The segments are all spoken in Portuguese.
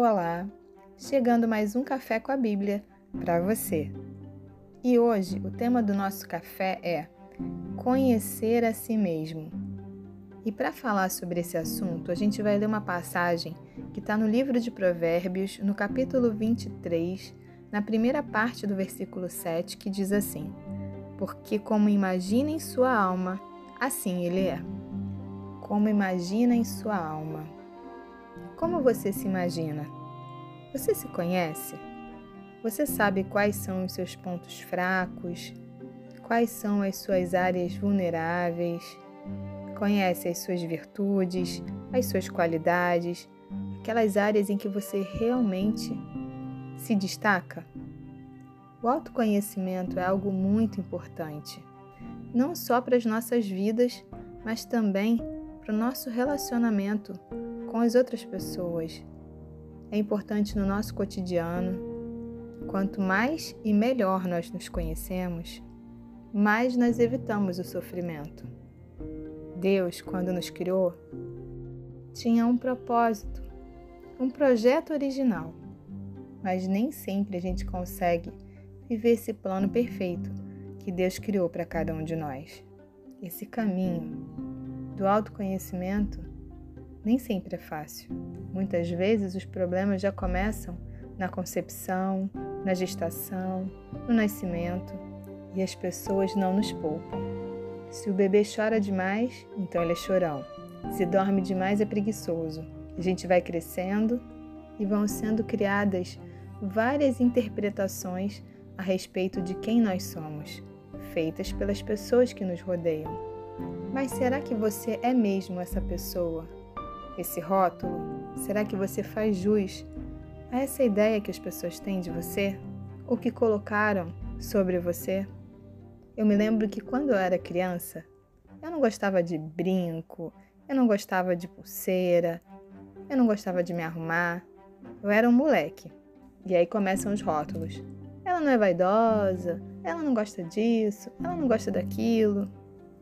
Olá, chegando mais um café com a Bíblia para você. E hoje o tema do nosso café é conhecer a si mesmo. E para falar sobre esse assunto, a gente vai ler uma passagem que está no livro de Provérbios, no capítulo 23, na primeira parte do versículo 7, que diz assim: Porque como imagina em sua alma, assim ele é. Como imagina em sua alma. Como você se imagina? Você se conhece? Você sabe quais são os seus pontos fracos? Quais são as suas áreas vulneráveis? Conhece as suas virtudes, as suas qualidades, aquelas áreas em que você realmente se destaca? O autoconhecimento é algo muito importante, não só para as nossas vidas, mas também para o nosso relacionamento com as outras pessoas. É importante no nosso cotidiano. Quanto mais e melhor nós nos conhecemos, mais nós evitamos o sofrimento. Deus, quando nos criou, tinha um propósito, um projeto original, mas nem sempre a gente consegue viver esse plano perfeito que Deus criou para cada um de nós. Esse caminho do autoconhecimento nem sempre é fácil. Muitas vezes os problemas já começam na concepção, na gestação, no nascimento e as pessoas não nos poupam. Se o bebê chora demais, então ele é chorão. Se dorme demais, é preguiçoso. A gente vai crescendo e vão sendo criadas várias interpretações a respeito de quem nós somos, feitas pelas pessoas que nos rodeiam. Mas será que você é mesmo essa pessoa? Esse rótulo? Será que você faz jus a essa ideia que as pessoas têm de você? Ou que colocaram sobre você? Eu me lembro que quando eu era criança, eu não gostava de brinco, eu não gostava de pulseira, eu não gostava de me arrumar. Eu era um moleque. E aí começam os rótulos. Ela não é vaidosa, ela não gosta disso, ela não gosta daquilo.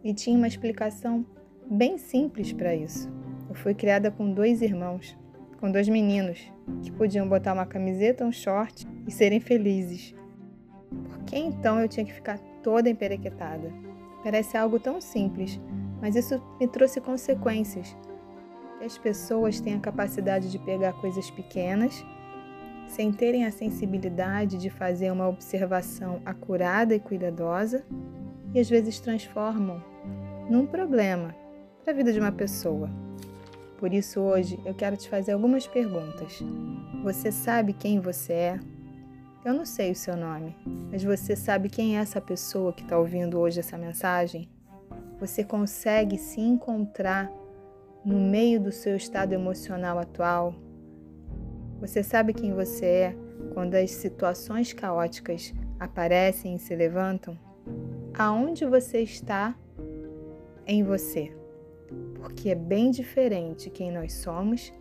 E tinha uma explicação bem simples para isso. Fui criada com dois irmãos, com dois meninos, que podiam botar uma camiseta, um short e serem felizes. Por que então eu tinha que ficar toda emperequetada? Parece algo tão simples, mas isso me trouxe consequências. As pessoas têm a capacidade de pegar coisas pequenas, sem terem a sensibilidade de fazer uma observação acurada e cuidadosa, e às vezes transformam num problema para a vida de uma pessoa. Por isso, hoje eu quero te fazer algumas perguntas. Você sabe quem você é? Eu não sei o seu nome, mas você sabe quem é essa pessoa que está ouvindo hoje essa mensagem? Você consegue se encontrar no meio do seu estado emocional atual? Você sabe quem você é quando as situações caóticas aparecem e se levantam? Aonde você está em você? Porque é bem diferente quem nós somos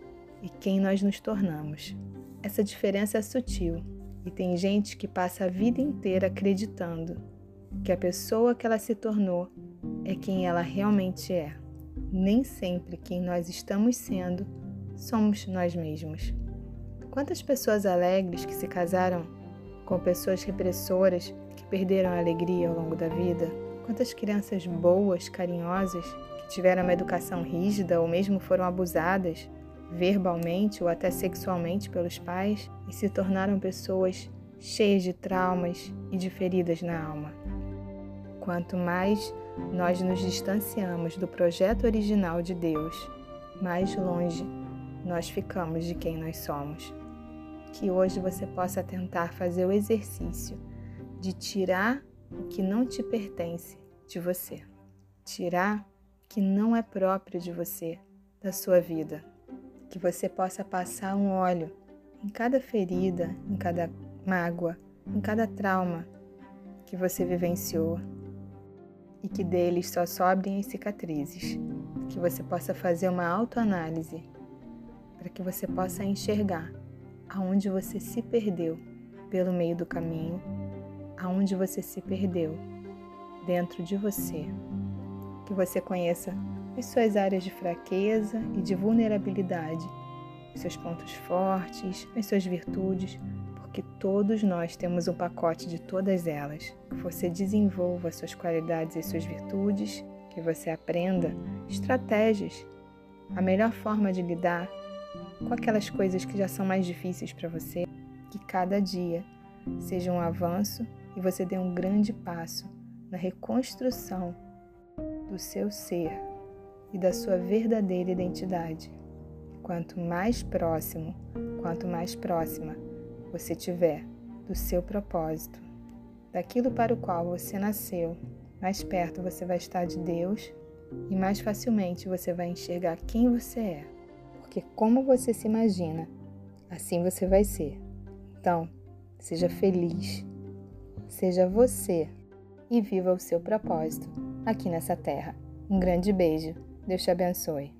e quem nós nos tornamos. Essa diferença é sutil e tem gente que passa a vida inteira acreditando que a pessoa que ela se tornou é quem ela realmente é. Nem sempre quem nós estamos sendo somos nós mesmos. Quantas pessoas alegres que se casaram com pessoas repressoras que perderam a alegria ao longo da vida? Quantas crianças boas, carinhosas tiveram uma educação rígida ou mesmo foram abusadas verbalmente ou até sexualmente pelos pais e se tornaram pessoas cheias de traumas e de feridas na alma. Quanto mais nós nos distanciamos do projeto original de Deus, mais longe nós ficamos de quem nós somos. Que hoje você possa tentar fazer o exercício de tirar o que não te pertence de você. Tirar que não é próprio de você, da sua vida. Que você possa passar um óleo em cada ferida, em cada mágoa, em cada trauma que você vivenciou e que deles só sobrem as cicatrizes. Que você possa fazer uma autoanálise para que você possa enxergar aonde você se perdeu pelo meio do caminho, aonde você se perdeu dentro de você que você conheça as suas áreas de fraqueza e de vulnerabilidade, os seus pontos fortes, as suas virtudes, porque todos nós temos um pacote de todas elas. Que você desenvolva suas qualidades e suas virtudes, que você aprenda estratégias, a melhor forma de lidar com aquelas coisas que já são mais difíceis para você, que cada dia seja um avanço e você dê um grande passo na reconstrução do seu ser e da sua verdadeira identidade. Quanto mais próximo, quanto mais próxima você tiver do seu propósito, daquilo para o qual você nasceu, mais perto você vai estar de Deus e mais facilmente você vai enxergar quem você é. Porque como você se imagina, assim você vai ser. Então, seja feliz, seja você e viva o seu propósito aqui nessa terra. Um grande beijo. Deus te abençoe.